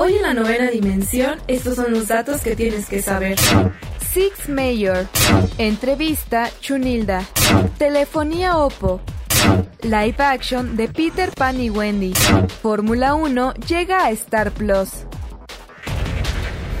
Hoy en la novena dimensión, estos son los datos que tienes que saber. Six Mayor. Entrevista Chunilda. Telefonía Oppo. Live action de Peter Pan y Wendy. Fórmula 1 llega a Star Plus.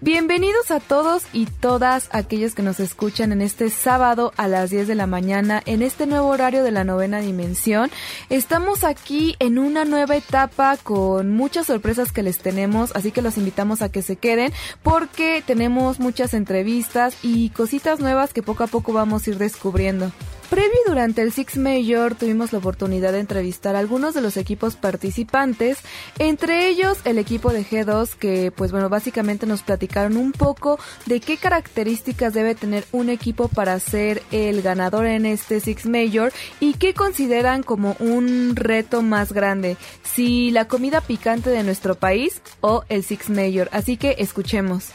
Bienvenidos a todos y todas aquellos que nos escuchan en este sábado a las 10 de la mañana en este nuevo horario de la novena dimensión. Estamos aquí en una nueva etapa con muchas sorpresas que les tenemos, así que los invitamos a que se queden porque tenemos muchas entrevistas y cositas nuevas que poco a poco vamos a ir descubriendo. Previo y durante el Six Major tuvimos la oportunidad de entrevistar a algunos de los equipos participantes, entre ellos el equipo de G2 que pues bueno básicamente nos platicaron un poco de qué características debe tener un equipo para ser el ganador en este Six Major y qué consideran como un reto más grande, si la comida picante de nuestro país o el Six Major. Así que escuchemos.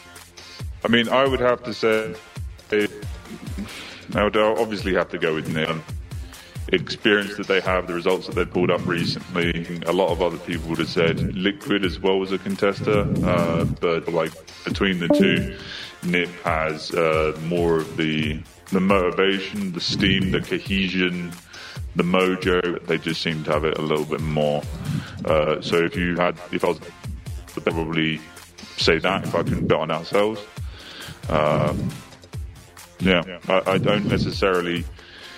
I mean, I would have I would obviously have to go with Neon. Experience that they have, the results that they pulled up recently. A lot of other people would have said Liquid as well as a contester, uh, but like between the two, Nip has uh, more of the the motivation, the steam, the cohesion, the mojo. They just seem to have it a little bit more. Uh, so if you had, if I was, probably say that if I can bet on ourselves. Um, yeah, I, I don't necessarily.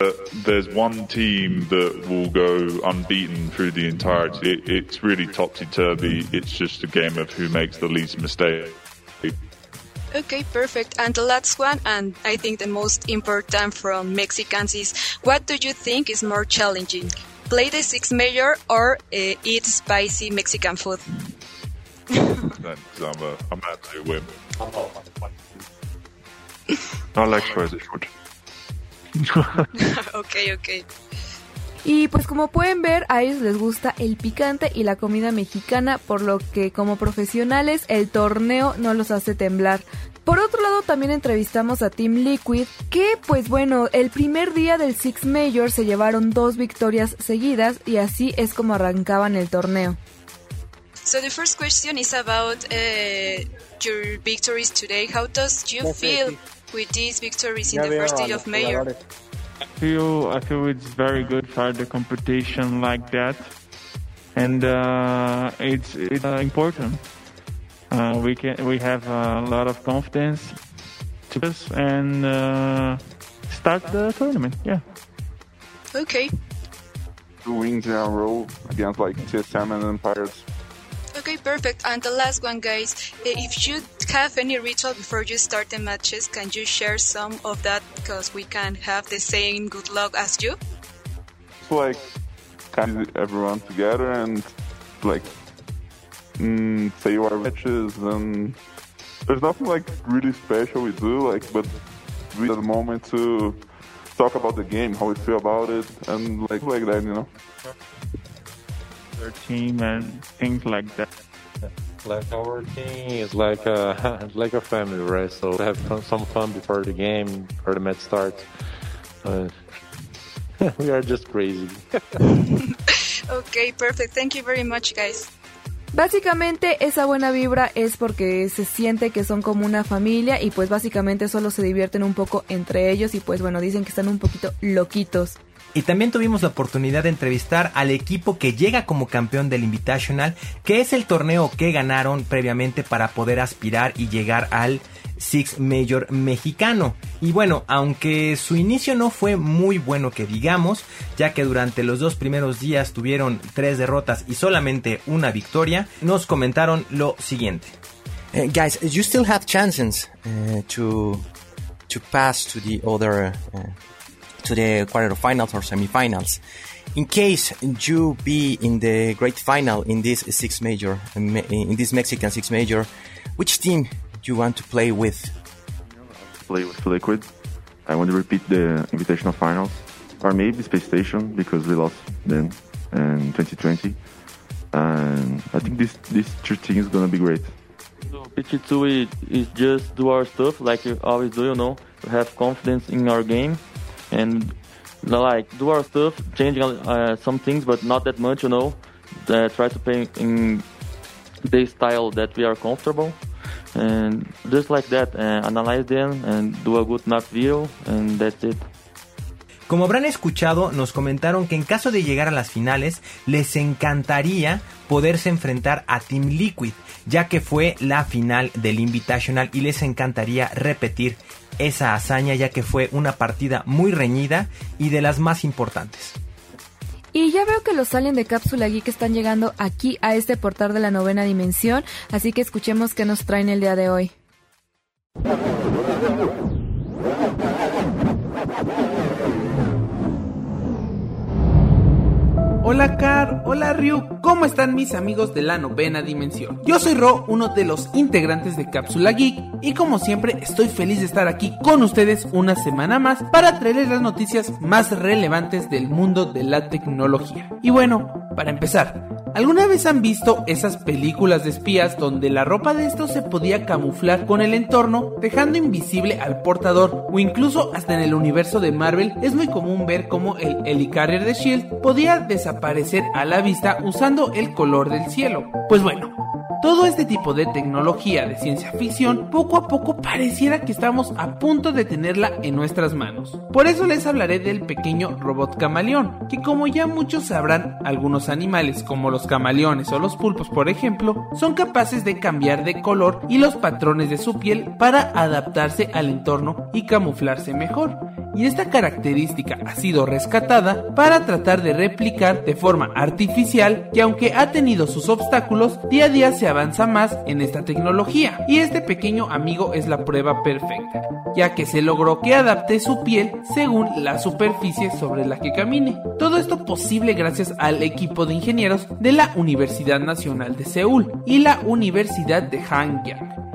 Uh, there's one team that will go unbeaten through the entirety. It, it's really topsy turvy. It's just a game of who makes the least mistake. Okay, perfect. And the last one, and I think the most important from Mexicans is what do you think is more challenging? Play the six major or uh, eat spicy Mexican food? Because I'm a, I'm an absolute win. I like spicy food. ok, ok. Y pues como pueden ver, a ellos les gusta el picante y la comida mexicana, por lo que como profesionales el torneo no los hace temblar. Por otro lado, también entrevistamos a Team Liquid, que pues bueno, el primer día del Six Major se llevaron dos victorias seguidas y así es como arrancaban el torneo. So the first question is about uh, your victories today. How does you feel with these victories in the first day of Major? I feel I feel it's very good for the competition like that, and uh, it's it's uh, important. Uh, we can we have a lot of confidence to us and uh, start the tournament. Yeah. Okay. Two wins in a row against like TSM and Empires. Okay, perfect. And the last one, guys. If you have any ritual before you start the matches, can you share some of that? Because we can have the same good luck as you. It's like kind of everyone together and like mm, say our matches and there's nothing like really special we do like but we have the moment to talk about the game how we feel about it and like like that you know Their team and things like that. Like our team is like a like a family, right? So we have fun, some fun before the game, before the match starts. Uh, we are just crazy. Okay, perfect. Thank you very much, guys. Básicamente esa buena vibra es porque se siente que son como una familia y pues básicamente solo se divierten un poco entre ellos y pues bueno, dicen que están un poquito loquitos. Y también tuvimos la oportunidad de entrevistar al equipo que llega como campeón del Invitational, que es el torneo que ganaron previamente para poder aspirar y llegar al Six Major mexicano. Y bueno, aunque su inicio no fue muy bueno que digamos, ya que durante los dos primeros días tuvieron tres derrotas y solamente una victoria, nos comentaron lo siguiente. Uh, guys, you still have chances uh, to to pass to the other uh, to the quarterfinals or semifinals. In case you be in the great final in this six major in this Mexican six major, which team do you want to play with? Play with Liquid. I want to repeat the Invitational Finals, or maybe Space Station because we lost then in 2020. And I think this this two teams gonna be great. So, PT2 is just do our stuff like we always do, you know. We have confidence in our game and like do our stuff, changing uh, some things, but not that much, you know. Uh, try to play in the style that we are comfortable, and just like that, uh, analyze them and do a good knock video, and that's it. Como habrán escuchado, nos comentaron que en caso de llegar a las finales, les encantaría poderse enfrentar a Team Liquid, ya que fue la final del Invitational y les encantaría repetir esa hazaña, ya que fue una partida muy reñida y de las más importantes. Y ya veo que los aliens de Cápsula Geek están llegando aquí a este portal de la novena dimensión, así que escuchemos qué nos traen el día de hoy. Hola Car, hola Ryu, ¿cómo están mis amigos de la novena dimensión? Yo soy Ro, uno de los integrantes de Cápsula Geek, y como siempre estoy feliz de estar aquí con ustedes una semana más para traerles las noticias más relevantes del mundo de la tecnología. Y bueno, para empezar, ¿Alguna vez han visto esas películas de espías donde la ropa de estos se podía camuflar con el entorno, dejando invisible al portador? O incluso hasta en el universo de Marvel es muy común ver cómo el Helicarrier de Shield podía desaparecer a la vista usando el color del cielo. Pues bueno, todo este tipo de tecnología de ciencia ficción poco a poco pareciera que estamos a punto de tenerla en nuestras manos. Por eso les hablaré del pequeño robot camaleón, que como ya muchos sabrán, algunos animales como los camaleones o los pulpos por ejemplo, son capaces de cambiar de color y los patrones de su piel para adaptarse al entorno y camuflarse mejor y esta característica ha sido rescatada para tratar de replicar de forma artificial que aunque ha tenido sus obstáculos, día a día se avanza más en esta tecnología y este pequeño amigo es la prueba perfecta, ya que se logró que adapte su piel según la superficie sobre la que camine. Todo esto posible gracias al equipo de ingenieros de la Universidad Nacional de Seúl y la Universidad de Hanyang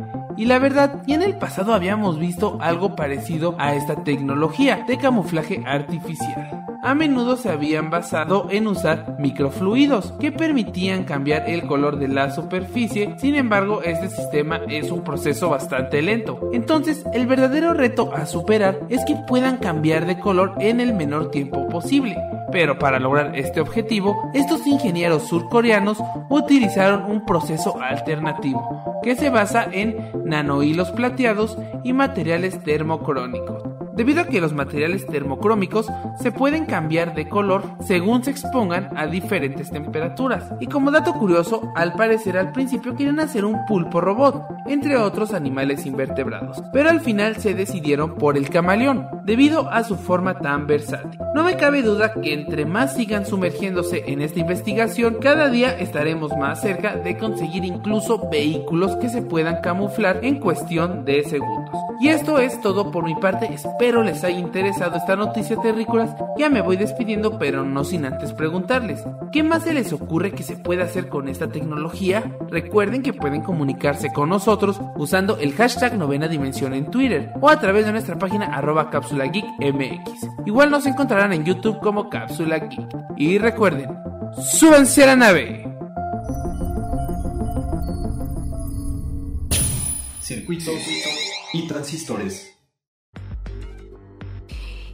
y la verdad, ya en el pasado habíamos visto algo parecido a esta tecnología de camuflaje artificial. A menudo se habían basado en usar microfluidos que permitían cambiar el color de la superficie, sin embargo este sistema es un proceso bastante lento. Entonces el verdadero reto a superar es que puedan cambiar de color en el menor tiempo posible. Pero para lograr este objetivo, estos ingenieros surcoreanos utilizaron un proceso alternativo, que se basa en nanohilos plateados y materiales termocrónicos debido a que los materiales termocrómicos se pueden cambiar de color según se expongan a diferentes temperaturas. Y como dato curioso, al parecer al principio querían hacer un pulpo robot, entre otros animales invertebrados, pero al final se decidieron por el camaleón, debido a su forma tan versátil. No me cabe duda que entre más sigan sumergiéndose en esta investigación, cada día estaremos más cerca de conseguir incluso vehículos que se puedan camuflar en cuestión de segundos. Y esto es todo por mi parte, espero les haya interesado esta noticia terrícolas. Ya me voy despidiendo, pero no sin antes preguntarles, ¿qué más se les ocurre que se pueda hacer con esta tecnología? Recuerden que pueden comunicarse con nosotros usando el hashtag novena dimensión en Twitter o a través de nuestra página arroba cápsula geek mx. Igual nos encontrarán en YouTube como cápsula geek. Y recuerden, súbanse a la nave. Circuitos y transistores.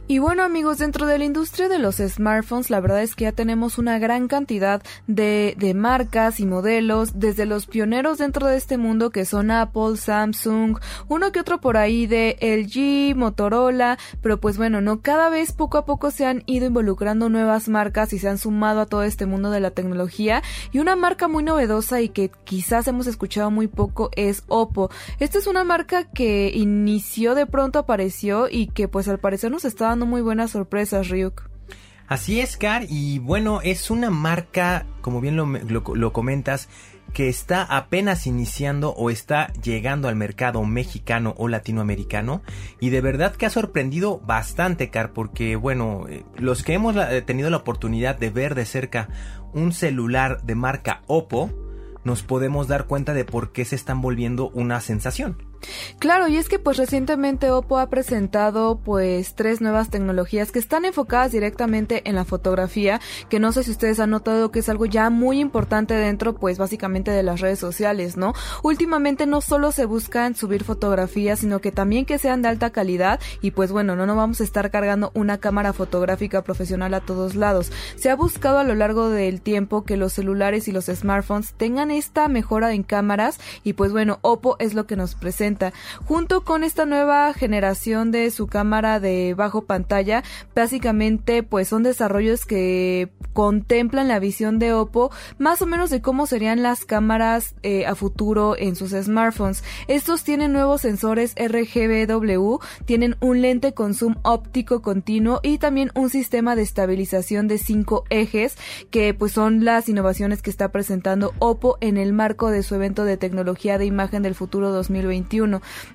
Y bueno amigos, dentro de la industria de los smartphones, la verdad es que ya tenemos una gran cantidad de, de, marcas y modelos, desde los pioneros dentro de este mundo que son Apple, Samsung, uno que otro por ahí de LG, Motorola, pero pues bueno, no, cada vez poco a poco se han ido involucrando nuevas marcas y se han sumado a todo este mundo de la tecnología. Y una marca muy novedosa y que quizás hemos escuchado muy poco es Oppo. Esta es una marca que inició de pronto, apareció y que pues al parecer nos está muy buenas sorpresas, Ryuk. Así es, Car, y bueno, es una marca, como bien lo, lo, comentas, que está apenas iniciando o está llegando al mercado mexicano o latinoamericano y de verdad que ha sorprendido bastante, Car, porque bueno, eh, los que hemos tenido la oportunidad de ver de cerca un celular de marca Oppo, nos podemos dar cuenta de por qué se están volviendo una sensación. Claro, y es que pues recientemente Oppo ha presentado pues tres nuevas tecnologías que están enfocadas directamente en la fotografía, que no sé si ustedes han notado que es algo ya muy importante dentro pues básicamente de las redes sociales, ¿no? Últimamente no solo se buscan subir fotografías, sino que también que sean de alta calidad y pues bueno, no nos vamos a estar cargando una cámara fotográfica profesional a todos lados. Se ha buscado a lo largo del tiempo que los celulares y los smartphones tengan esta mejora en cámaras y pues bueno, Oppo es lo que nos presenta Junto con esta nueva generación de su cámara de bajo pantalla, básicamente pues son desarrollos que contemplan la visión de Oppo más o menos de cómo serían las cámaras eh, a futuro en sus smartphones. Estos tienen nuevos sensores RGBW, tienen un lente con zoom óptico continuo y también un sistema de estabilización de cinco ejes que pues son las innovaciones que está presentando Oppo en el marco de su evento de tecnología de imagen del futuro 2021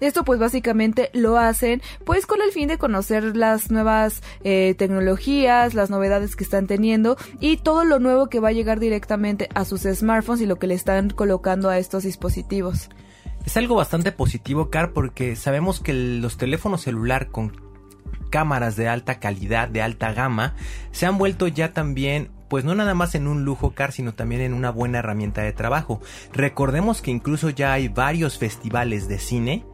esto pues básicamente lo hacen pues con el fin de conocer las nuevas eh, tecnologías, las novedades que están teniendo y todo lo nuevo que va a llegar directamente a sus smartphones y lo que le están colocando a estos dispositivos. Es algo bastante positivo, Car, porque sabemos que los teléfonos celular con cámaras de alta calidad, de alta gama, se han vuelto ya también pues no nada más en un lujo car, sino también en una buena herramienta de trabajo. Recordemos que incluso ya hay varios festivales de cine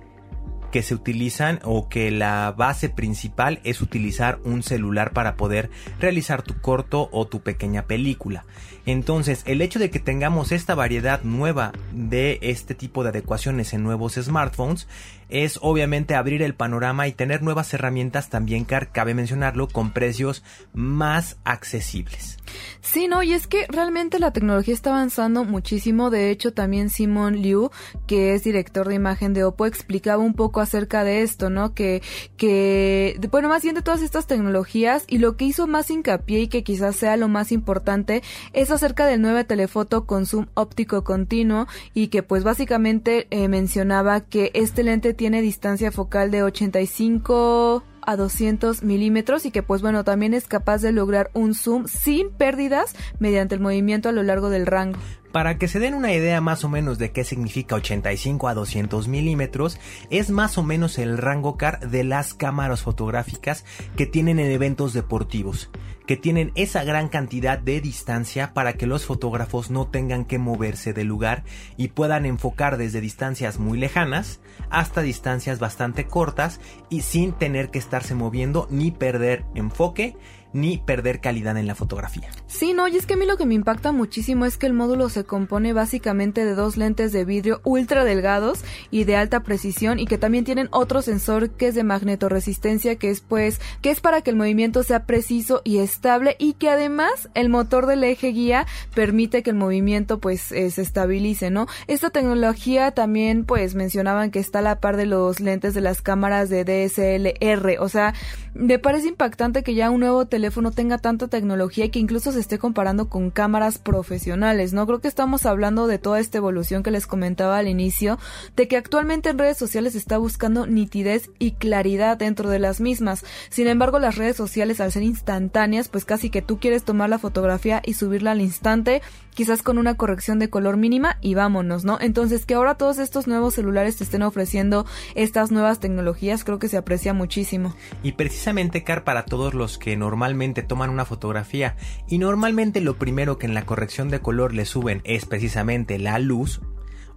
que se utilizan o que la base principal es utilizar un celular para poder realizar tu corto o tu pequeña película. Entonces, el hecho de que tengamos esta variedad nueva de este tipo de adecuaciones en nuevos smartphones es obviamente abrir el panorama y tener nuevas herramientas también, cabe mencionarlo, con precios más accesibles. Sí, no, y es que realmente la tecnología está avanzando muchísimo. De hecho, también Simon Liu, que es director de imagen de Oppo, explicaba un poco acerca de esto, ¿no? Que, que, bueno, más bien de todas estas tecnologías y lo que hizo más hincapié y que quizás sea lo más importante es acerca del nuevo telefoto con zoom óptico continuo y que pues básicamente eh, mencionaba que este lente tiene distancia focal de 85 a 200 milímetros y que pues bueno también es capaz de lograr un zoom sin pérdidas mediante el movimiento a lo largo del rango. Para que se den una idea más o menos de qué significa 85 a 200 milímetros, es más o menos el rango car de las cámaras fotográficas que tienen en eventos deportivos, que tienen esa gran cantidad de distancia para que los fotógrafos no tengan que moverse del lugar y puedan enfocar desde distancias muy lejanas hasta distancias bastante cortas y sin tener que estarse moviendo ni perder enfoque ni perder calidad en la fotografía. Sí, no, y es que a mí lo que me impacta muchísimo es que el módulo se compone básicamente de dos lentes de vidrio ultra delgados y de alta precisión y que también tienen otro sensor que es de magnetoresistencia que es pues que es para que el movimiento sea preciso y estable y que además el motor del eje guía permite que el movimiento pues eh, se estabilice, ¿no? Esta tecnología también pues mencionaban que está a la par de los lentes de las cámaras de DSLR, o sea, me parece impactante que ya un nuevo teléfono tenga tanta tecnología y que incluso se esté comparando con cámaras profesionales, ¿no? Creo que estamos hablando de toda esta evolución que les comentaba al inicio, de que actualmente en redes sociales está buscando nitidez y claridad dentro de las mismas. Sin embargo, las redes sociales al ser instantáneas, pues casi que tú quieres tomar la fotografía y subirla al instante, quizás con una corrección de color mínima y vámonos, ¿no? Entonces que ahora todos estos nuevos celulares te estén ofreciendo estas nuevas tecnologías, creo que se aprecia muchísimo. Y precisamente, Car, para todos los que normalmente toman una fotografía y normalmente lo primero que en la corrección de color le suben es precisamente la luz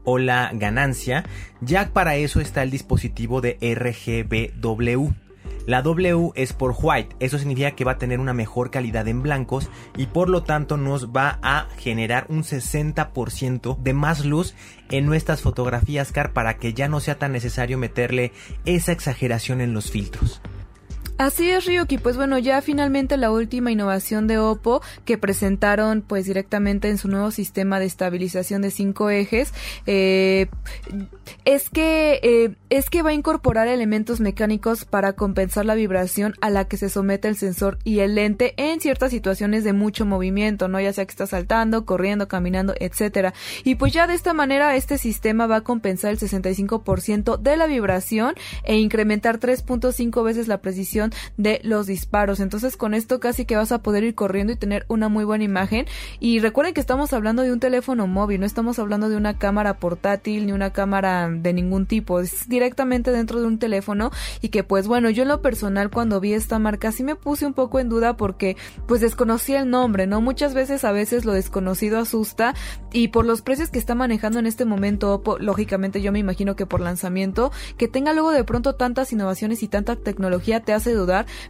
o la ganancia, ya para eso está el dispositivo de RGBW La W es por white, eso significa que va a tener una mejor calidad en blancos y por lo tanto nos va a generar un 60% de más luz en nuestras fotografías car para que ya no sea tan necesario meterle esa exageración en los filtros. Así es, Ryuki. Pues bueno, ya finalmente la última innovación de Oppo que presentaron pues directamente en su nuevo sistema de estabilización de cinco ejes eh, es que eh, es que va a incorporar elementos mecánicos para compensar la vibración a la que se somete el sensor y el lente en ciertas situaciones de mucho movimiento, no ya sea que está saltando, corriendo, caminando, etcétera. Y pues ya de esta manera este sistema va a compensar el 65% de la vibración e incrementar 3.5 veces la precisión de los disparos. Entonces con esto casi que vas a poder ir corriendo y tener una muy buena imagen. Y recuerden que estamos hablando de un teléfono móvil, no estamos hablando de una cámara portátil ni una cámara de ningún tipo. Es directamente dentro de un teléfono y que pues bueno, yo en lo personal cuando vi esta marca sí me puse un poco en duda porque pues desconocía el nombre, ¿no? Muchas veces a veces lo desconocido asusta y por los precios que está manejando en este momento, lógicamente yo me imagino que por lanzamiento, que tenga luego de pronto tantas innovaciones y tanta tecnología te hace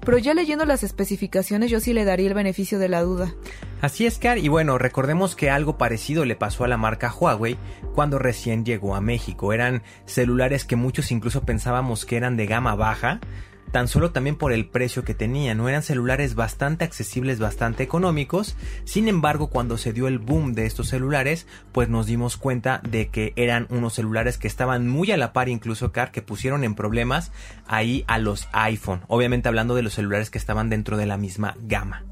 pero ya leyendo las especificaciones yo sí le daría el beneficio de la duda. Así es, Car, y bueno, recordemos que algo parecido le pasó a la marca Huawei cuando recién llegó a México. Eran celulares que muchos incluso pensábamos que eran de gama baja, tan solo también por el precio que tenían. No eran celulares bastante accesibles, bastante económicos. Sin embargo, cuando se dio el boom de estos celulares, pues nos dimos cuenta de que eran unos celulares que estaban muy a la par, incluso Car, que pusieron en problemas ahí a los iPhone. Obviamente hablando de los celulares que estaban dentro de la misma gama.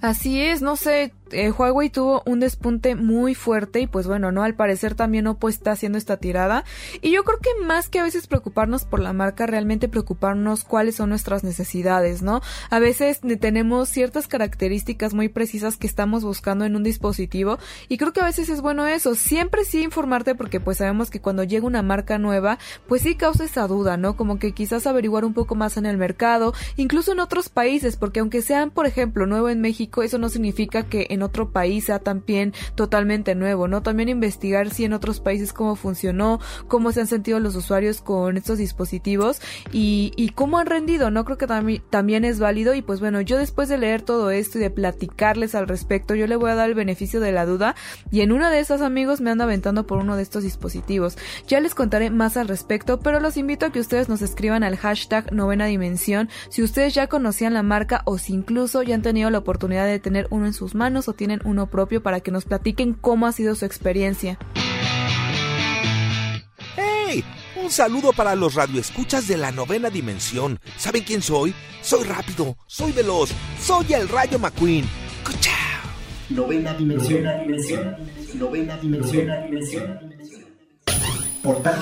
Así es, no sé, eh, Huawei tuvo un despunte muy fuerte y pues bueno, no, al parecer también Oppo está haciendo esta tirada y yo creo que más que a veces preocuparnos por la marca, realmente preocuparnos cuáles son nuestras necesidades, ¿no? A veces tenemos ciertas características muy precisas que estamos buscando en un dispositivo y creo que a veces es bueno eso, siempre sí informarte porque pues sabemos que cuando llega una marca nueva, pues sí causa esa duda, ¿no? Como que quizás averiguar un poco más en el mercado, incluso en otros países, porque aunque sean, por ejemplo, nuevo en México, eso no significa que en otro país sea también totalmente nuevo, ¿no? También investigar si en otros países cómo funcionó, cómo se han sentido los usuarios con estos dispositivos y, cómo han rendido, ¿no? Creo que también es válido y pues bueno, yo después de leer todo esto y de platicarles al respecto, yo le voy a dar el beneficio de la duda y en una de esas amigos me ando aventando por uno de estos dispositivos. Ya les contaré más al respecto, pero los invito a que ustedes nos escriban al hashtag novena dimensión si ustedes ya conocían la marca o si incluso ya han tenido la oportunidad de tener uno en sus manos o tienen uno propio para que nos platiquen cómo ha sido su experiencia. ¡Hey! Un saludo para los radioescuchas de la novena dimensión. ¿Saben quién soy? Soy rápido, soy veloz, soy el Rayo McQueen. ¡Cuchao! Novena dimensión, novena dimensión, novena dimensión, novena dimensión. Portal.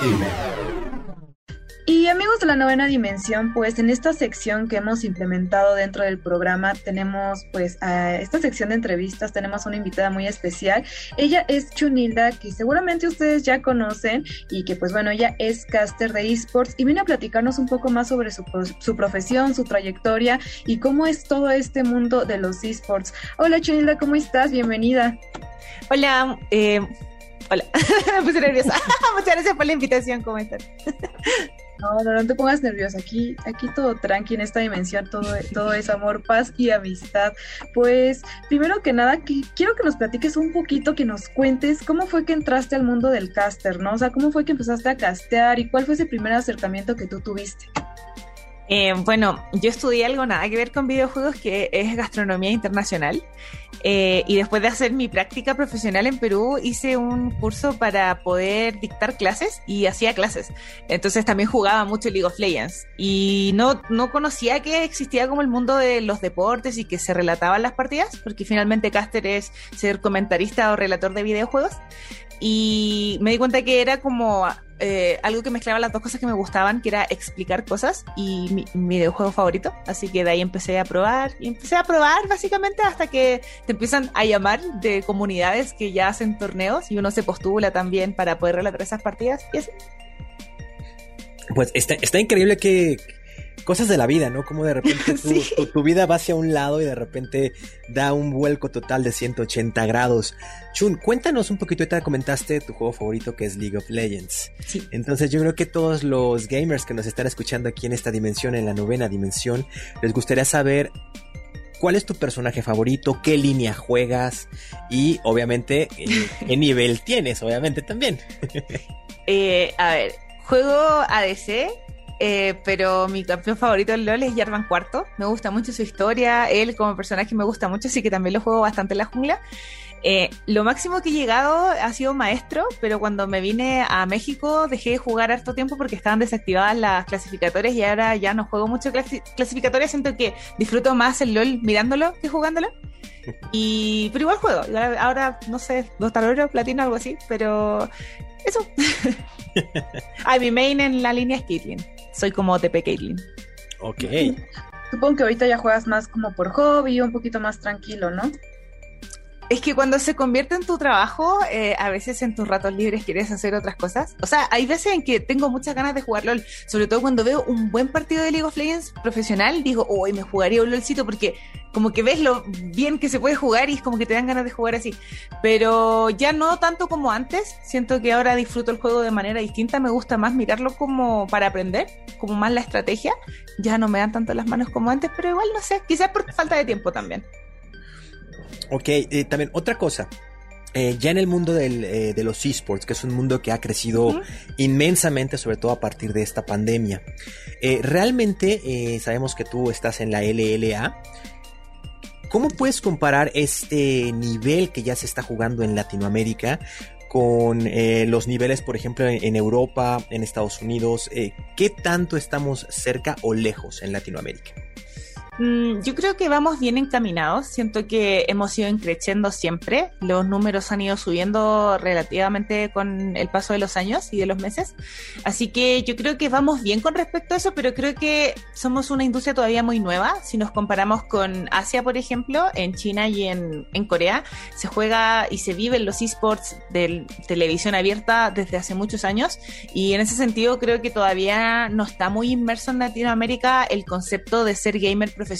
Y amigos de la novena dimensión, pues en esta sección que hemos implementado dentro del programa tenemos pues a esta sección de entrevistas, tenemos una invitada muy especial. Ella es Chunilda, que seguramente ustedes ya conocen y que pues bueno, ella es caster de esports y viene a platicarnos un poco más sobre su, profesión, su trayectoria y cómo es todo este mundo de los esports. Hola Chunilda, ¿cómo estás? Bienvenida. Hola, eh, hola, me puse nerviosa. Muchas gracias por la invitación, ¿cómo están? No, no, te pongas nerviosa. Aquí, aquí todo tranqui en esta dimensión, todo, todo es amor, paz y amistad. Pues, primero que nada, quiero que nos platiques un poquito, que nos cuentes cómo fue que entraste al mundo del caster, ¿no? O sea, cómo fue que empezaste a castear y cuál fue ese primer acercamiento que tú tuviste. Eh, bueno, yo estudié algo nada que ver con videojuegos que es gastronomía internacional. Eh, y después de hacer mi práctica profesional en Perú, hice un curso para poder dictar clases y hacía clases. Entonces también jugaba mucho League of Legends. Y no, no conocía que existía como el mundo de los deportes y que se relataban las partidas, porque finalmente caster es ser comentarista o relator de videojuegos. Y me di cuenta que era como eh, algo que mezclaba las dos cosas que me gustaban, que era explicar cosas y mi, videojuego favorito. Así que de ahí empecé a probar y empecé a probar básicamente hasta que te empiezan a llamar de comunidades que ya hacen torneos y uno se postula también para poder relatar esas partidas y así. Pues está increíble que cosas de la vida, ¿no? Como de repente tu, vida va hacia un lado y de repente da un vuelco total de 180 grados. Chun, cuéntanos un poquito, ahorita comentaste tu juego favorito que es League of Legends. Sí. Entonces yo creo que todos los gamers que nos están escuchando aquí en esta dimensión, en la novena dimensión, les gustaría saber cuál es tu personaje favorito, qué línea juegas y obviamente eh, qué nivel tienes, obviamente también. Eh, a ver, juego ADC, eh, pero mi campeón favorito del LOL es Jarvan Cuarto. Me gusta mucho su historia, él como personaje me gusta mucho, así que también lo juego bastante en la jungla. Eh, lo máximo que he llegado ha sido maestro, pero cuando me vine a México dejé de jugar harto tiempo porque estaban desactivadas las clasificatorias y ahora ya no juego mucho clasificatorias. Siento que disfruto más el LOL mirándolo que jugándolo. Y, pero igual juego. Ahora, no sé, dos taloneros, platino, algo así, pero eso. Ay, mi main en la línea es Caitlyn. Soy como TP Caitlyn. Ok. Supongo que ahorita ya juegas más como por hobby, un poquito más tranquilo, ¿no? Es que cuando se convierte en tu trabajo, eh, a veces en tus ratos libres quieres hacer otras cosas. O sea, hay veces en que tengo muchas ganas de jugar LOL, sobre todo cuando veo un buen partido de League of Legends profesional, digo, hoy me jugaría un LOLcito porque como que ves lo bien que se puede jugar y es como que te dan ganas de jugar así. Pero ya no tanto como antes, siento que ahora disfruto el juego de manera distinta, me gusta más mirarlo como para aprender, como más la estrategia. Ya no me dan tanto las manos como antes, pero igual no sé, quizás por falta de tiempo también. Ok, eh, también otra cosa. Eh, ya en el mundo eh, de los esports, que es un mundo que ha crecido inmensamente, sobre todo a partir de esta pandemia. realmente sabemos que tú estás en la LLA. ¿Cómo puedes comparar este nivel que ya se está jugando en Latinoamérica con los niveles, por ejemplo, en, Europa, en Estados Unidos? ¿Qué tanto estamos cerca o lejos en Latinoamérica? Mm, yo creo que vamos bien encaminados. Siento que hemos ido creciendo siempre. Los números han ido subiendo relativamente con el paso de los años y de los meses. Así que yo creo que vamos bien con respecto a eso, pero creo que somos una industria todavía muy nueva. Si nos comparamos con Asia, por ejemplo, en China y en, en Corea, se juega y se vive en los esports de televisión abierta desde hace muchos años. Y en ese sentido creo que todavía no está muy inmerso en Latinoamérica el concepto de ser gamer profesional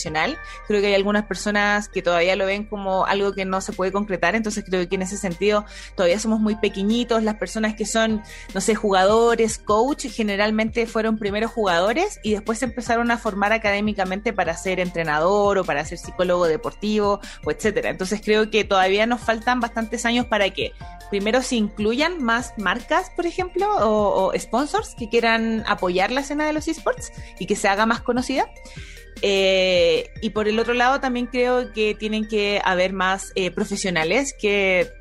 Creo que hay algunas personas que todavía lo ven como algo que no se puede concretar, entonces creo que en ese sentido todavía somos muy pequeñitos. Las personas que son, no sé, jugadores, coach, generalmente fueron primeros jugadores y después se empezaron a formar académicamente para ser entrenador o para ser psicólogo deportivo o etcétera. Entonces creo que todavía nos faltan bastantes años para que primero se incluyan más marcas, por ejemplo, o, o sponsors que quieran apoyar la escena de los esports y que se haga más conocida. Eh, y por el otro lado, también creo que tienen que haber más eh, profesionales que,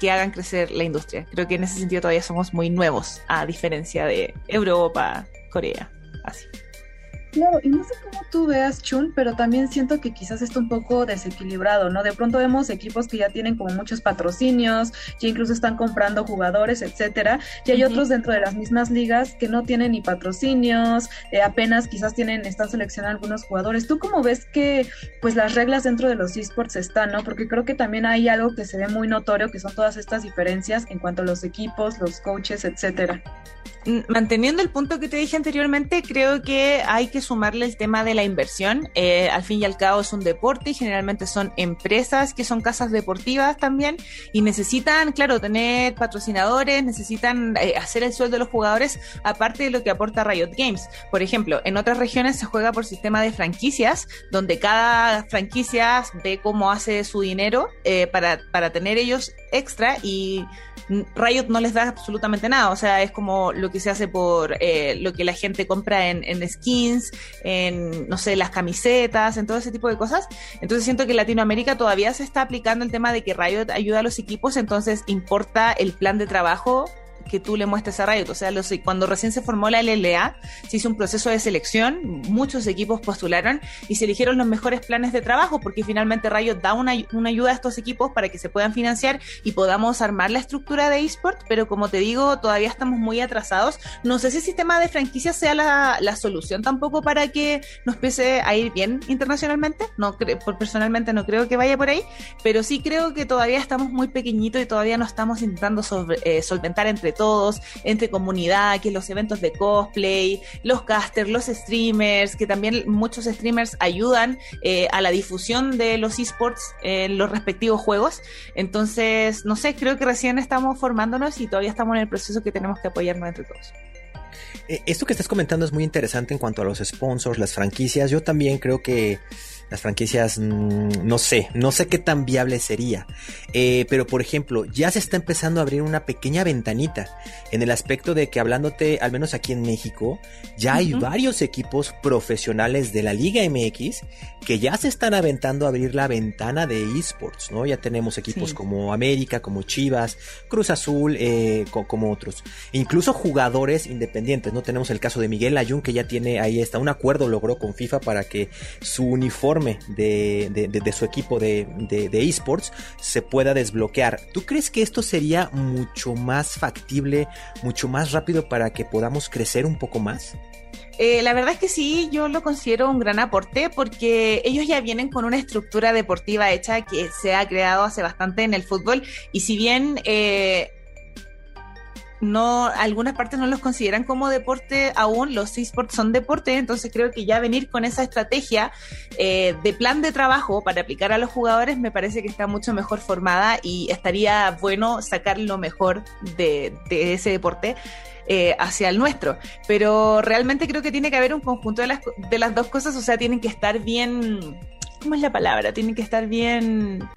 que hagan crecer la industria. Creo que en ese sentido todavía somos muy nuevos, a diferencia de Europa, Corea, así. Claro, y no sé cómo tú veas Chun, pero también siento que quizás está un poco desequilibrado, ¿no? De pronto vemos equipos que ya tienen como muchos patrocinios, que incluso están comprando jugadores, etcétera, y hay otros dentro de las mismas ligas que no tienen ni patrocinios, eh, apenas quizás tienen, están seleccionando algunos jugadores. ¿Tú cómo ves que pues las reglas dentro de los esports están, ¿no? Porque creo que también hay algo que se ve muy notorio, que son todas estas diferencias en cuanto a los equipos, los coaches, etcétera. Mm, manteniendo el punto que te dije anteriormente, creo que hay que sumarle el tema de la inversión. Eh, al fin y al cabo es un deporte y generalmente son empresas que son casas deportivas también y necesitan, claro, tener patrocinadores, necesitan eh, hacer el sueldo de los jugadores aparte de lo que aporta Riot Games. Por ejemplo, en otras regiones se juega por sistema de franquicias, donde cada franquicia ve cómo hace su dinero eh, para, para tener ellos extra y Riot no les da absolutamente nada, o sea, es como lo que se hace por eh, lo que la gente compra en, skins, en, no sé, las camisetas, en todo ese tipo de cosas. Entonces siento que en Latinoamérica todavía se está aplicando el tema de que Riot ayuda a los equipos, entonces importa el plan de trabajo que tú le muestres a Riot. O sea, cuando recién se formó la LLA, se hizo un proceso de selección, muchos equipos postularon y se eligieron los mejores planes de trabajo, porque finalmente Riot da una, ayuda a estos equipos para que se puedan financiar y podamos armar la estructura de eSport, pero como te digo, todavía estamos muy atrasados. No sé si el sistema de franquicias sea la, solución tampoco para que nos empiece a ir bien internacionalmente. No personalmente no creo que vaya por ahí, pero sí creo que todavía estamos muy pequeñitos y todavía no estamos intentando eh, solventar entre todos, entre comunidad, que los eventos de cosplay, los casters, los streamers, que también muchos streamers ayudan eh, a la difusión de los esports en los respectivos juegos. Entonces, no sé, creo que recién estamos formándonos y todavía estamos en el proceso que tenemos que apoyarnos entre todos. Eh, esto que estás comentando es muy interesante en cuanto a los sponsors, las franquicias. Yo también creo que las franquicias, mm, no sé, no sé qué tan viable sería. Eh, pero por ejemplo, ya se está empezando a abrir una pequeña ventanita en el aspecto de que hablándote, al menos aquí en México, ya hay varios equipos profesionales de la Liga MX que ya se están aventando a abrir la ventana de esports, ¿no? Ya tenemos equipos como América, como Chivas, Cruz Azul, eh, como otros. incluso jugadores independientes, ¿no? Tenemos el caso de Miguel Ayun que ya tiene ahí está un acuerdo logró con FIFA para que su uniforme de, su equipo de, esports se pueda desbloquear. ¿Tú crees que esto sería mucho más factible, mucho más rápido para que podamos crecer un poco más? Eh, la verdad es que sí, yo lo considero un gran aporte porque ellos ya vienen con una estructura deportiva hecha que se ha creado hace bastante en el fútbol y si bien eh, no, algunas partes no los consideran como deporte aún, los esports son deporte, entonces creo que ya venir con esa estrategia eh, de plan de trabajo para aplicar a los jugadores me parece que está mucho mejor formada y estaría bueno sacar lo mejor de, ese deporte. Eh, hacia el nuestro. Pero realmente creo que tiene que haber un conjunto de las, de las dos cosas, o sea, tienen que estar bien, ¿cómo es la palabra? Tienen que estar bien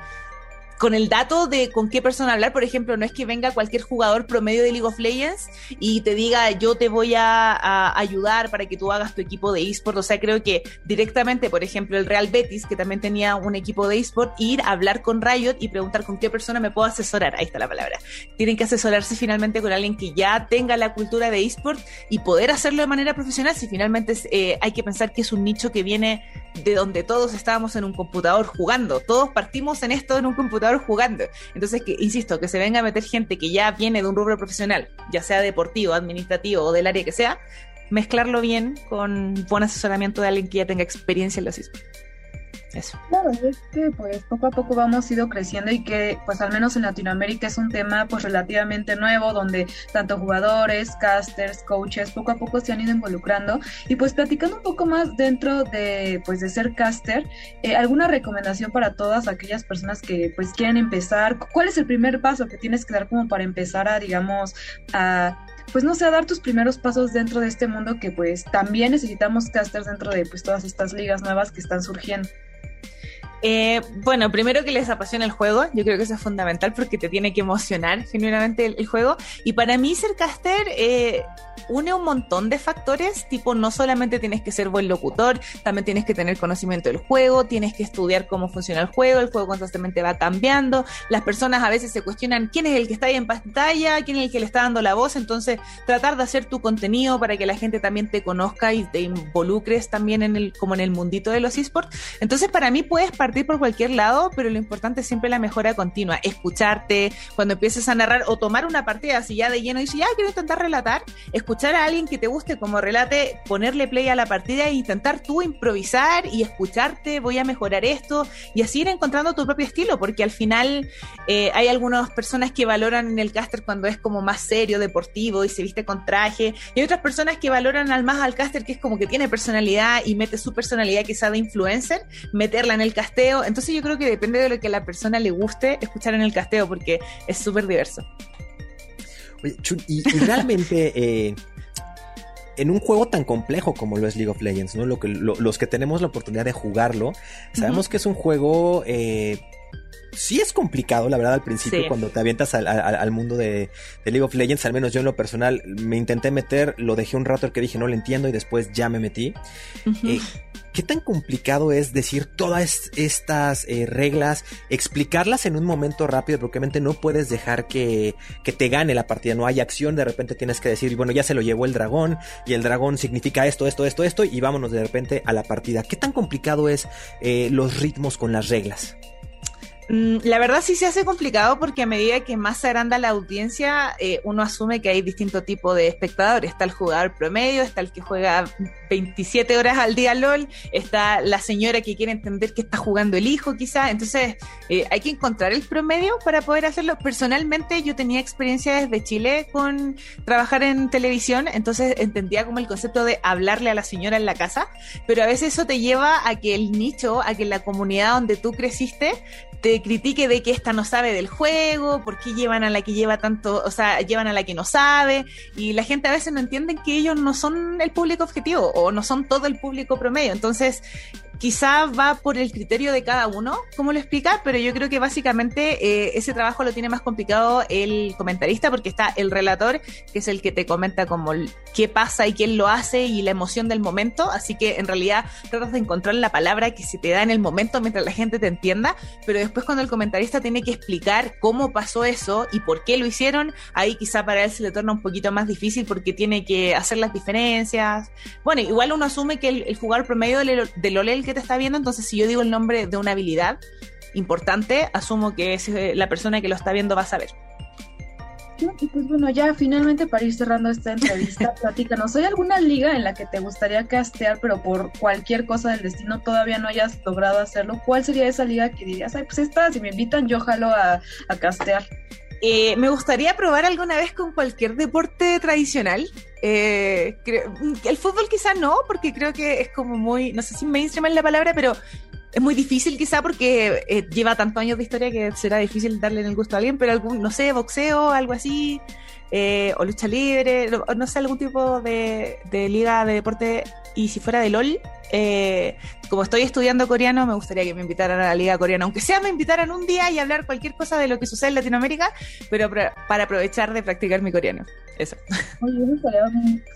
con el dato de con qué persona hablar. Por ejemplo, no es que venga cualquier jugador promedio de League of Legends y te diga yo te voy a, ayudar para que tú hagas tu equipo de eSport. O sea, creo que directamente, por ejemplo, el Real Betis, que también tenía un equipo de eSport, ir a hablar con Riot y preguntar con qué persona me puedo asesorar. Ahí está la palabra. Tienen que asesorarse finalmente con alguien que ya tenga la cultura de eSport y poder hacerlo de manera profesional. Si finalmente eh, hay que pensar que es un nicho que viene de donde todos estábamos en un computador jugando. Todos partimos en esto en un computador jugando. Entonces, que, insisto, que se venga a meter gente que ya viene de un rubro profesional, ya sea deportivo, administrativo o del área que sea, mezclarlo bien con buen asesoramiento de alguien que ya tenga experiencia en los esports. Eso. Claro, es que pues poco a poco vamos ido creciendo y que pues al menos en Latinoamérica es un tema pues relativamente nuevo donde tanto jugadores, casters, coaches poco a poco se han ido involucrando y pues platicando un poco más dentro de pues de ser caster, eh, alguna recomendación para todas aquellas personas que pues quieren empezar, ¿cuál es el primer paso que tienes que dar como para empezar a digamos a pues no sé, a dar tus primeros pasos dentro de este mundo que pues también necesitamos casters dentro de pues todas estas ligas nuevas que están surgiendo. Eh, bueno, primero que les apasiona el juego, yo creo que eso es fundamental porque te tiene que emocionar genuinamente el, juego. Y para mí ser caster eh, une un montón de factores, tipo no solamente tienes que ser buen locutor, también tienes que tener conocimiento del juego, tienes que estudiar cómo funciona el juego, el juego constantemente va cambiando, las personas a veces se cuestionan quién es el que está ahí en pantalla, quién es el que le está dando la voz, entonces tratar de hacer tu contenido para que la gente también te conozca y te involucres también en el, como en el mundito de los esports. Entonces para mí puedes partir por cualquier lado, pero lo importante es siempre la mejora continua, escucharte cuando empieces a narrar o tomar una partida así ya de lleno dices, ya quiero intentar relatar, escuchar a alguien que te guste como relate, ponerle play a la partida e intentar tú improvisar y escucharte, voy a mejorar esto y así ir encontrando tu propio estilo, porque al final eh, hay algunas personas que valoran en el caster cuando es como más serio, deportivo y se viste con traje, y hay otras personas que valoran al más al caster que es como que tiene personalidad y mete su personalidad quizá de influencer, meterla en el casteo, entonces yo creo que depende de lo que a la persona le guste escuchar en el casteo, porque es súper diverso. Oye, y, realmente eh, en un juego tan complejo como lo es League of Legends, ¿no? Lo que, los que tenemos la oportunidad de jugarlo, sabemos que es un juego... Eh, sí es complicado, la verdad, al principio, cuando te avientas al, mundo de, League of Legends, al menos yo en lo personal me intenté meter, lo dejé un rato el que dije no lo entiendo y después ya me metí. ¿Qué tan complicado es decir todas estas eh, reglas, explicarlas en un momento rápido? Porque obviamente no puedes dejar que, te gane la partida, no hay acción, de repente tienes que decir, bueno, ya se lo llevó el dragón y el dragón significa esto, esto, esto, esto y vámonos de repente a la partida. ¿Qué tan complicado es eh, los ritmos con las reglas? Mm, la verdad sí se hace complicado porque a medida que más se agranda la audiencia, eh, uno asume que hay distinto tipo de espectadores. Está el jugador promedio, está el que juega 27 horas al día LOL, está la señora que quiere entender que está jugando el hijo quizá, entonces eh, hay que encontrar el promedio para poder hacerlo. Personalmente yo tenía experiencia desde Chile con trabajar en televisión, entonces entendía como el concepto de hablarle a la señora en la casa, pero a veces eso te lleva a que el nicho, a que la comunidad donde tú creciste te critique de que esta no sabe del juego, por qué llevan a la que lleva tanto, o sea, llevan a la que no sabe, y la gente a veces no entiende que ellos no son el público objetivo o no son todo el público promedio. Entonces, quizá va por el criterio de cada uno, como lo explica, pero yo creo que básicamente eh, ese trabajo lo tiene más complicado el comentarista porque está el relator, que es el que te comenta como qué pasa y quién lo hace y la emoción del momento, así que en realidad tratas de encontrar la palabra que se te da en el momento mientras la gente te entienda, pero después cuando el comentarista tiene que explicar cómo pasó eso y por qué lo hicieron, ahí quizá para él se le torna un poquito más difícil porque tiene que hacer las diferencias. Bueno, igual uno asume que el, jugador promedio del, del OLEL te está viendo, entonces si yo digo el nombre de una habilidad importante, asumo que es eh, la persona que lo está viendo va a saber. Y pues bueno, ya finalmente para ir cerrando esta entrevista, platícanos, ¿hay alguna liga en la que te gustaría castear, pero por cualquier cosa del destino todavía no hayas logrado hacerlo? ¿Cuál sería esa liga que dirías, ay, pues esta, si me invitan, yo jalo a, a castear? Eh, me gustaría probar alguna vez con cualquier deporte tradicional. Eh, el fútbol quizá no, porque creo que es como muy, no sé si mainstream es la palabra, pero es muy difícil quizá porque eh, lleva tantos años de historia que será difícil darle el gusto a alguien, pero algún, no sé, boxeo, algo así, o lucha libre, no, sé, algún tipo de, de liga de deporte, y si fuera de LOL, eh, como estoy estudiando coreano, me gustaría que me invitaran a la Liga Coreana, aunque sea me invitaran un día y hablar cualquier cosa de lo que sucede en Latinoamérica, pero para aprovechar de practicar mi coreano. Eso. Oye, eso estaría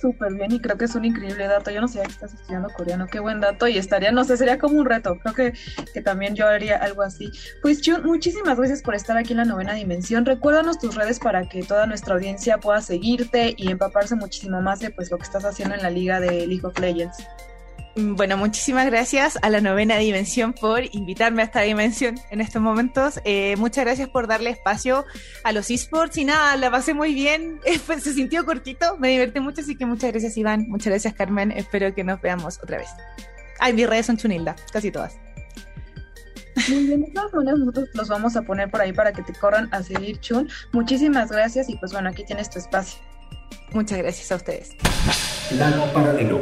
súper bien y creo que es un increíble dato. Yo no que estás estudiando coreano, qué buen dato y estaría, no sé, sería como un reto. Creo que, que también yo haría algo así. Pues Chun, muchísimas gracias por estar aquí en la novena dimensión. Recuérdanos tus redes para que toda nuestra audiencia pueda seguirte y empaparse muchísimo más de pues lo que estás haciendo en la liga de League of Legends. Bueno, muchísimas gracias a la novena dimensión por invitarme a esta dimensión en estos momentos. Eh, muchas gracias por darle espacio a los esports y nada, la pasé muy bien. se sintió cortito, me divertí mucho, así que muchas gracias Iván, muchas gracias Carmen. Espero que nos veamos otra vez. Ay, mis redes son Chunilda, casi todas. Muy bien, de todas maneras nosotros los vamos a poner por ahí para que te corran a seguir Chun. Muchísimas gracias y pues bueno, aquí tienes tu espacio. Muchas gracias a ustedes. Lano Paralelo.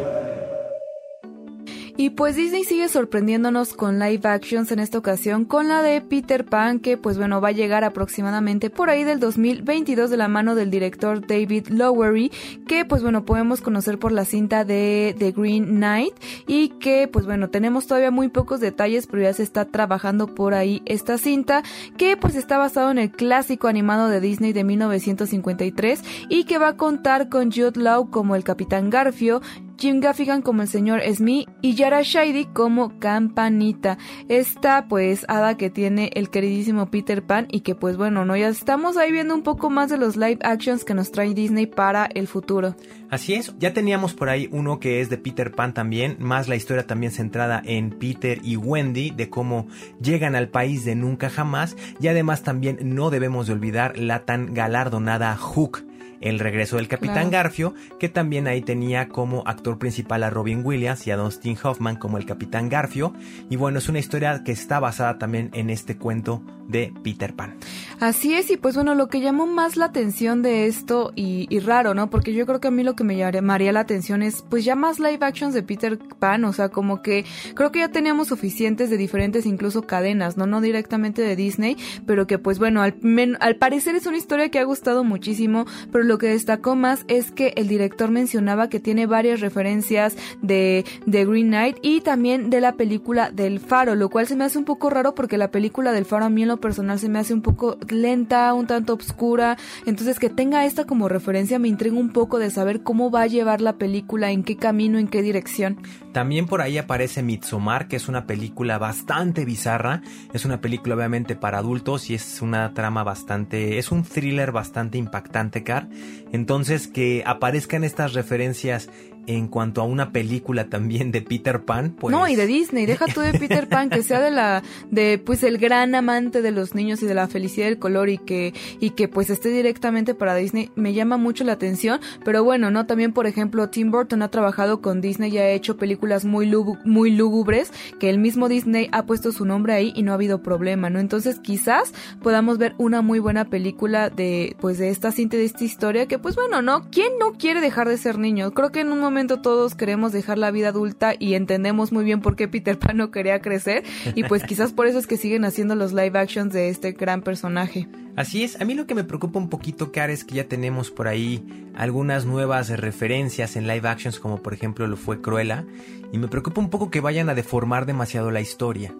Y pues Disney sigue sorprendiéndonos con live actions en esta ocasión con la de Peter Pan que pues bueno va a llegar aproximadamente por ahí del 2022 de la mano del director David Lowery que pues bueno podemos conocer por la cinta de The Green Knight y que pues bueno tenemos todavía muy pocos detalles pero ya se está trabajando por ahí esta cinta que pues está basado en el clásico animado de Disney de 1953 y que va a contar con Jude Law como el Capitán Garfio Jim Gaffigan como el señor Smith y Yara Shady como Campanita. Esta pues hada que tiene el queridísimo Peter Pan y que pues bueno, no ya estamos ahí viendo un poco más de los live actions que nos trae Disney para el futuro. Así es, ya teníamos por ahí uno que es de Peter Pan también, más la historia también centrada en Peter y Wendy, de cómo llegan al país de nunca jamás, y además también no debemos de olvidar la tan galardonada Hook el regreso del Capitán Garfio, que también ahí tenía como actor principal a Robin Williams y a Dustin Hoffman como el Capitán Garfio. Y bueno, es una historia que está basada también en este cuento de Peter Pan. Así es, y pues bueno, lo que llamó más la atención de esto, y, raro, ¿no? Porque yo creo que a mí lo que me llamaría la atención es pues ya más live actions de Peter Pan, o sea, como que creo que ya teníamos suficientes de diferentes incluso cadenas, ¿no? No directamente de Disney, pero que pues bueno, al, al parecer es una historia que ha gustado muchísimo, pero lo que destacó más es que el director mencionaba que tiene varias referencias de, de Green Knight y también de la película del Faro, lo cual se me hace un poco raro porque la película del Faro a mí en lo personal se me hace un poco lenta, un tanto oscura, entonces que tenga esta como referencia me intriga un poco de saber cómo va a llevar la película, en qué camino, en qué dirección. También por ahí aparece Midsommar, que es una película bastante bizarra, es una película obviamente para adultos y es una trama bastante, es un thriller bastante impactante, Car. Entonces que aparezcan estas referencias en cuanto a una película también de Peter Pan, pues... No, y de Disney, deja tú de Peter Pan, que sea de la, de pues el gran amante de los niños y de la felicidad del color y que, y que pues esté directamente para Disney, me llama mucho la atención, pero bueno, ¿no? También, por ejemplo, Tim Burton ha trabajado con Disney y ha hecho películas muy, muy lúgubres, que el mismo Disney ha puesto su nombre ahí y no ha habido problema, ¿no? Entonces quizás podamos ver una muy buena película de, pues de esta cinta, de esta historia, que pues bueno, ¿no? ¿Quién no quiere dejar de ser niño? Creo que en un momento todos queremos dejar la vida adulta y entendemos muy bien por qué Peter Pan no quería crecer y pues quizás por eso es que siguen haciendo los live actions de este gran personaje. Así es, a mí lo que me preocupa un poquito, Car, es que ya tenemos por ahí algunas nuevas referencias en live actions, como por ejemplo lo fue Cruella, y me preocupa un poco que vayan a deformar demasiado la historia.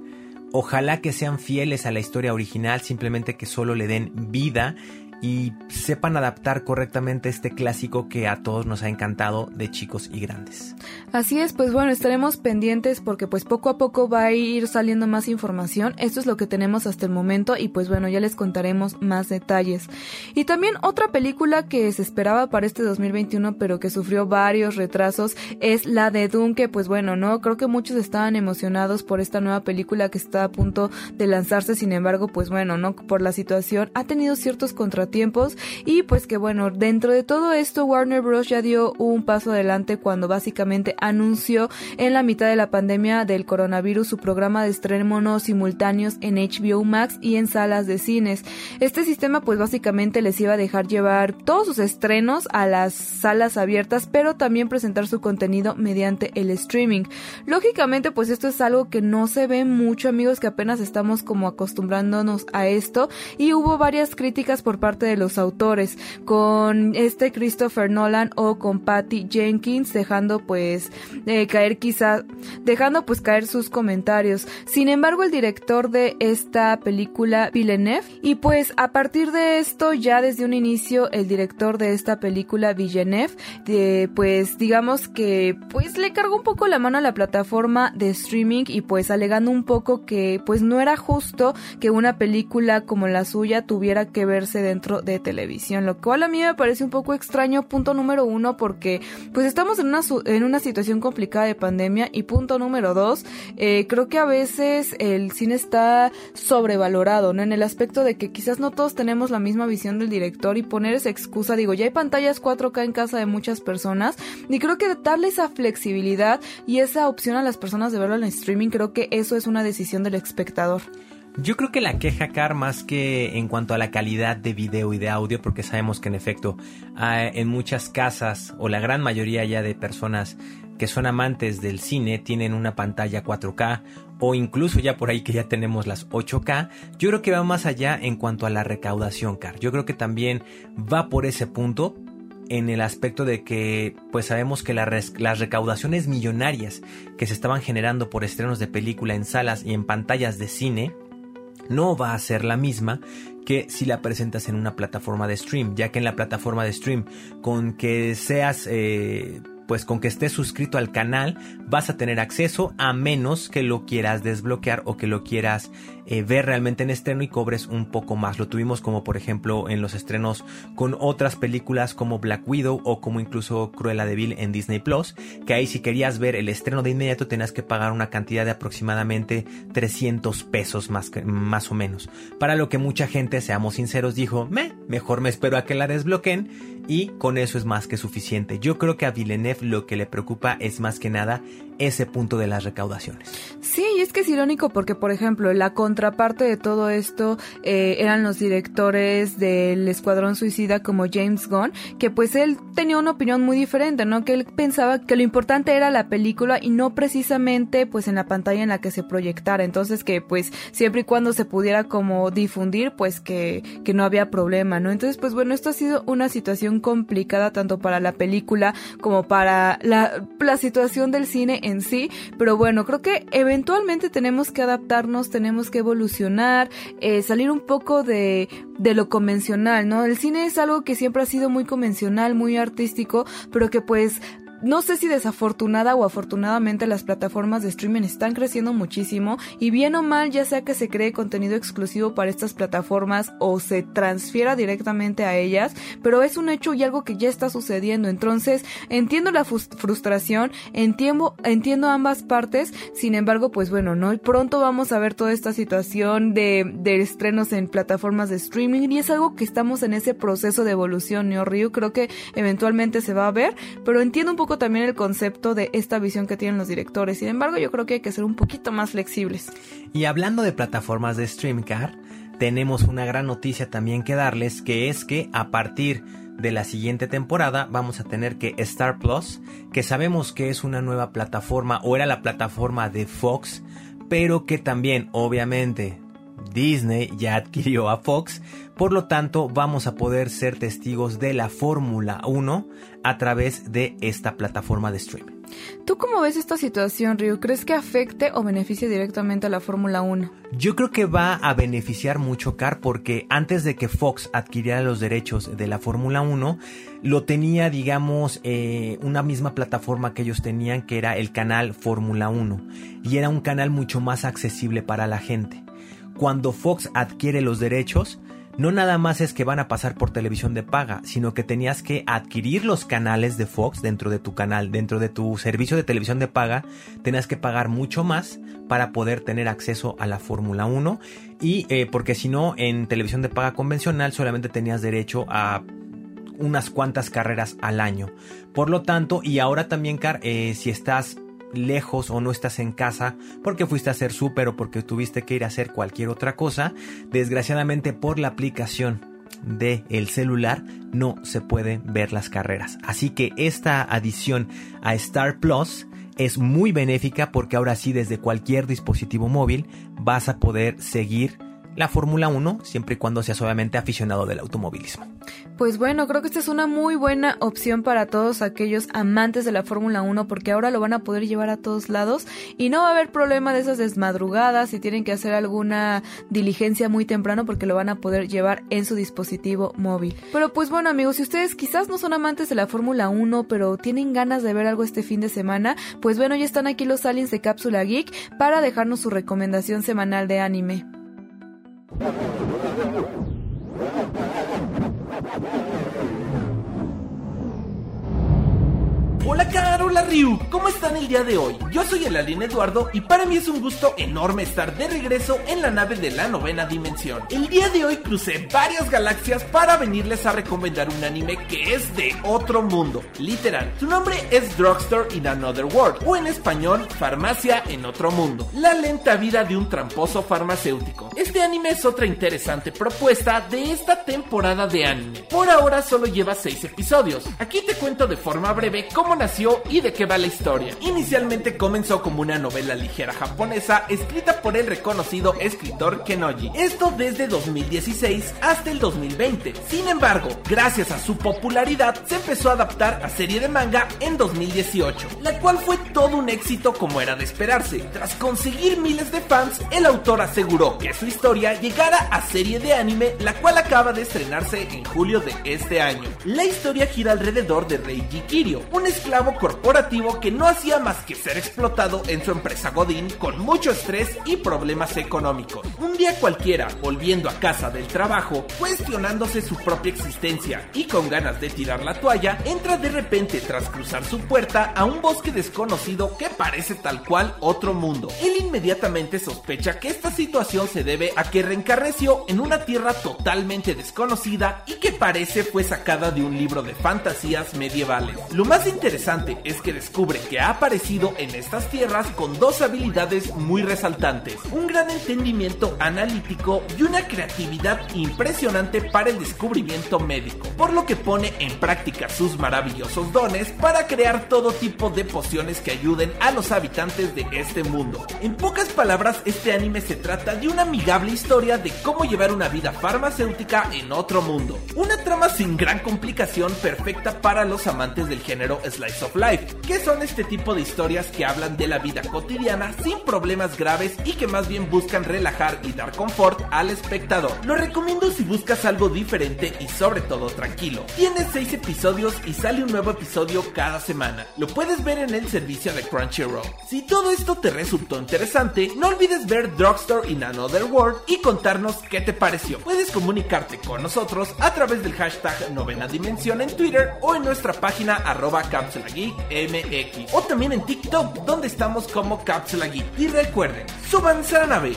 Ojalá que sean fieles a la historia original, simplemente que solo le den vida y sepan adaptar correctamente este clásico que a todos nos ha encantado de chicos y grandes. Así es, pues bueno, estaremos pendientes porque pues poco a poco va a ir saliendo más información. Esto es lo que tenemos hasta el momento y pues bueno, ya les contaremos más detalles. Y también otra película que se esperaba para este 2021 pero que sufrió varios retrasos es la de Dune, que pues bueno, no, creo que muchos estaban emocionados por esta nueva película que está a punto de lanzarse, sin embargo, pues bueno, no, por la situación ha tenido ciertos contratos tiempos y pues que bueno, dentro de todo esto Warner Bros. ya dio un paso adelante cuando básicamente anunció en la mitad de la pandemia del coronavirus su programa de estreno simultáneos en HBO Max y en salas de cines. Este sistema pues básicamente les iba a dejar llevar todos sus estrenos a las salas abiertas, pero también presentar su contenido mediante el streaming. Lógicamente pues esto es algo que no se ve mucho amigos que apenas estamos como acostumbrándonos a esto y hubo varias críticas por parte de los autores, con este Christopher Nolan o con Patty Jenkins, dejando pues eh, caer quizá, dejando pues caer sus comentarios. Sin embargo, el director de esta película, Villeneuve, y pues a partir de esto, ya desde un inicio, el director de esta película, Villeneuve, de, pues digamos que pues le cargó un poco la mano a la plataforma de streaming y pues alegando un poco que pues no era justo que una película como la suya tuviera que verse dentro de televisión, lo cual a mí me parece un poco extraño, punto número uno, porque pues estamos en una, en una situación complicada de pandemia y punto número dos, eh, creo que a veces el cine está sobrevalorado, ¿no? En el aspecto de que quizás no todos tenemos la misma visión del director y poner esa excusa, digo, ya hay pantallas 4K en casa de muchas personas y creo que darle esa flexibilidad y esa opción a las personas de verlo en streaming, creo que eso es una decisión del espectador. Yo creo que la queja, Car, más que en cuanto a la calidad de video y de audio, porque sabemos que en efecto en muchas casas o la gran mayoría ya de personas que son amantes del cine tienen una pantalla 4K o incluso ya por ahí que ya tenemos las 8K, yo creo que va más allá en cuanto a la recaudación, Car. Yo creo que también va por ese punto en el aspecto de que pues sabemos que las recaudaciones millonarias que se estaban generando por estrenos de película en salas y en pantallas de cine no va a ser la misma que si la presentas en una plataforma de stream, ya que en la plataforma de stream, con que seas eh, pues con que estés suscrito al canal vas a tener acceso a menos que lo quieras desbloquear o que lo quieras eh, ver realmente en estreno y cobres un poco más. Lo tuvimos como por ejemplo en los estrenos con otras películas como Black Widow o como incluso Cruella de Vil en Disney Plus, que ahí si querías ver el estreno de inmediato tenías que pagar una cantidad de aproximadamente 300 pesos más, más o menos. Para lo que mucha gente, seamos sinceros, dijo, me, mejor me espero a que la desbloqueen y con eso es más que suficiente. Yo creo que a Villeneuve lo que le preocupa es más que nada ese punto de las recaudaciones. Sí, y es que es irónico porque, por ejemplo, la contraparte de todo esto eh, eran los directores del Escuadrón Suicida como James Gunn, que pues él tenía una opinión muy diferente, ¿no? Que él pensaba que lo importante era la película y no precisamente pues en la pantalla en la que se proyectara. Entonces que pues siempre y cuando se pudiera como difundir, pues que, que no había problema, ¿no? Entonces pues bueno, esto ha sido una situación complicada tanto para la película como para la, la situación del cine en sí, pero bueno, creo que eventualmente tenemos que adaptarnos, tenemos que evolucionar, eh, salir un poco de, de lo convencional, ¿no? El cine es algo que siempre ha sido muy convencional, muy artístico, pero que pues no sé si desafortunada o afortunadamente las plataformas de streaming están creciendo muchísimo y bien o mal ya sea que se cree contenido exclusivo para estas plataformas o se transfiera directamente a ellas, pero es un hecho y algo que ya está sucediendo. Entonces entiendo la frustración, entiendo, entiendo ambas partes, sin embargo pues bueno, ¿no? Pronto vamos a ver toda esta situación de, estrenos en plataformas de streaming y es algo que estamos en ese proceso de evolución, ¿no? Río creo que eventualmente se va a ver, pero entiendo un poco también el concepto de esta visión que tienen los directores. Sin embargo, yo creo que hay que ser un poquito más flexibles. Y hablando de plataformas de Streamcar, tenemos una gran noticia también que darles, que es que a partir de la siguiente temporada vamos a tener que Star Plus, que sabemos que es una nueva plataforma o era la plataforma de Fox, pero que también obviamente Disney ya adquirió a Fox, por lo tanto vamos a poder ser testigos de la Fórmula 1 a través de esta plataforma de streaming. ¿Tú cómo ves esta situación, Ryu? ¿Crees que afecte o beneficie directamente a la Fórmula 1? Yo creo que va a beneficiar mucho, Car, porque antes de que Fox adquiriera los derechos de la Fórmula 1, lo tenía, digamos, eh, una misma plataforma que ellos tenían, que era el canal Fórmula 1. Y era un canal mucho más accesible para la gente cuando Fox adquiere los derechos, no nada más es que van a pasar por televisión de paga, sino que tenías que adquirir los canales de Fox dentro de tu canal, dentro de tu servicio de televisión de paga, tenías que pagar mucho más para poder tener acceso a la Fórmula 1 y eh, porque si no en televisión de paga convencional solamente tenías derecho a unas cuantas carreras al año. Por lo tanto, y ahora también, Car, eh, si estás lejos o no estás en casa porque fuiste a hacer súper o porque tuviste que ir a hacer cualquier otra cosa, desgraciadamente por la aplicación de el celular no se pueden ver las carreras. Así que esta adición a Star Plus es muy benéfica porque ahora sí desde cualquier dispositivo móvil vas a poder seguir la Fórmula 1 siempre y cuando seas obviamente aficionado del automovilismo. Pues bueno, creo que esta es una muy buena opción para todos aquellos amantes de la Fórmula 1 porque ahora lo van a poder llevar a todos lados y no va a haber problema de esas desmadrugadas si tienen que hacer alguna diligencia muy temprano porque lo van a poder llevar en su dispositivo móvil. Pero pues bueno amigos, si ustedes quizás no son amantes de la Fórmula 1 pero tienen ganas de ver algo este fin de semana, pues bueno, ya están aquí los aliens de Cápsula Geek para dejarnos su recomendación semanal de anime. Hola Carola Ryu, ¿cómo están el día de hoy? Yo soy el alien Eduardo y para mí es un gusto enorme estar de regreso en la nave de la novena dimensión. El día de hoy crucé varias galaxias para venirles a recomendar un anime que es de otro mundo, literal. Su nombre es Drugstore in Another World o en español Farmacia en otro mundo. La lenta vida de un tramposo farmacéutico. Este anime es otra interesante propuesta de esta temporada de anime. Por ahora solo lleva 6 episodios. Aquí te cuento de forma breve cómo nació y de qué va la historia. Inicialmente comenzó como una novela ligera japonesa escrita por el reconocido escritor Kenoji. Esto desde 2016 hasta el 2020. Sin embargo, gracias a su popularidad, se empezó a adaptar a serie de manga en 2018, la cual fue todo un éxito como era de esperarse. Tras conseguir miles de fans, el autor aseguró que su historia llegara a serie de anime, la cual acaba de estrenarse en julio de este año. La historia gira alrededor de Reiji Kirio, un esclavo corporativo que no hacía más que ser explotado en su empresa Godín con mucho estrés y problemas económicos. Un día cualquiera, volviendo a casa del trabajo, cuestionándose su propia existencia y con ganas de tirar la toalla, entra de repente tras cruzar su puerta a un bosque desconocido que parece tal cual otro mundo. Él inmediatamente sospecha que esta situación se debe a que reencarneció en una tierra totalmente desconocida y que parece fue sacada de un libro de fantasías medievales. Lo más interesante es que descubre que ha aparecido en estas tierras con dos habilidades muy resaltantes, un gran entendimiento analítico y una creatividad impresionante para el descubrimiento médico, por lo que pone en práctica sus maravillosos dones para crear todo tipo de pociones que ayuden a los habitantes de este mundo. En pocas palabras, este anime se trata de una amigable historia de cómo llevar una vida farmacéutica en otro mundo. Una trama sin gran complicación perfecta para los amantes del género slice Slice of Life, que son este tipo de historias que hablan de la vida cotidiana sin problemas graves y que más bien buscan relajar y dar confort al espectador. Lo recomiendo si buscas algo diferente y sobre todo tranquilo. Tiene 6 episodios y sale un nuevo episodio cada semana. Lo puedes ver en el servicio de Crunchyroll. Si todo esto te resultó interesante, no olvides ver Drugstore in Another World y contarnos qué te pareció. Puedes comunicarte con nosotros a través del hashtag Novena Dimensión en Twitter o en nuestra página arroba Cápsula Geek MX o también en TikTok donde estamos como Cápsula Geek. Y recuerden, súbanse a la nave.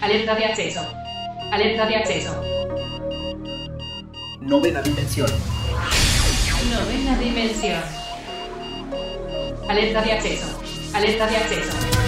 Alerta de acceso. Alerta de acceso. Novena dimensión. Novena dimensión. Alerta de acceso. Alerta de acceso.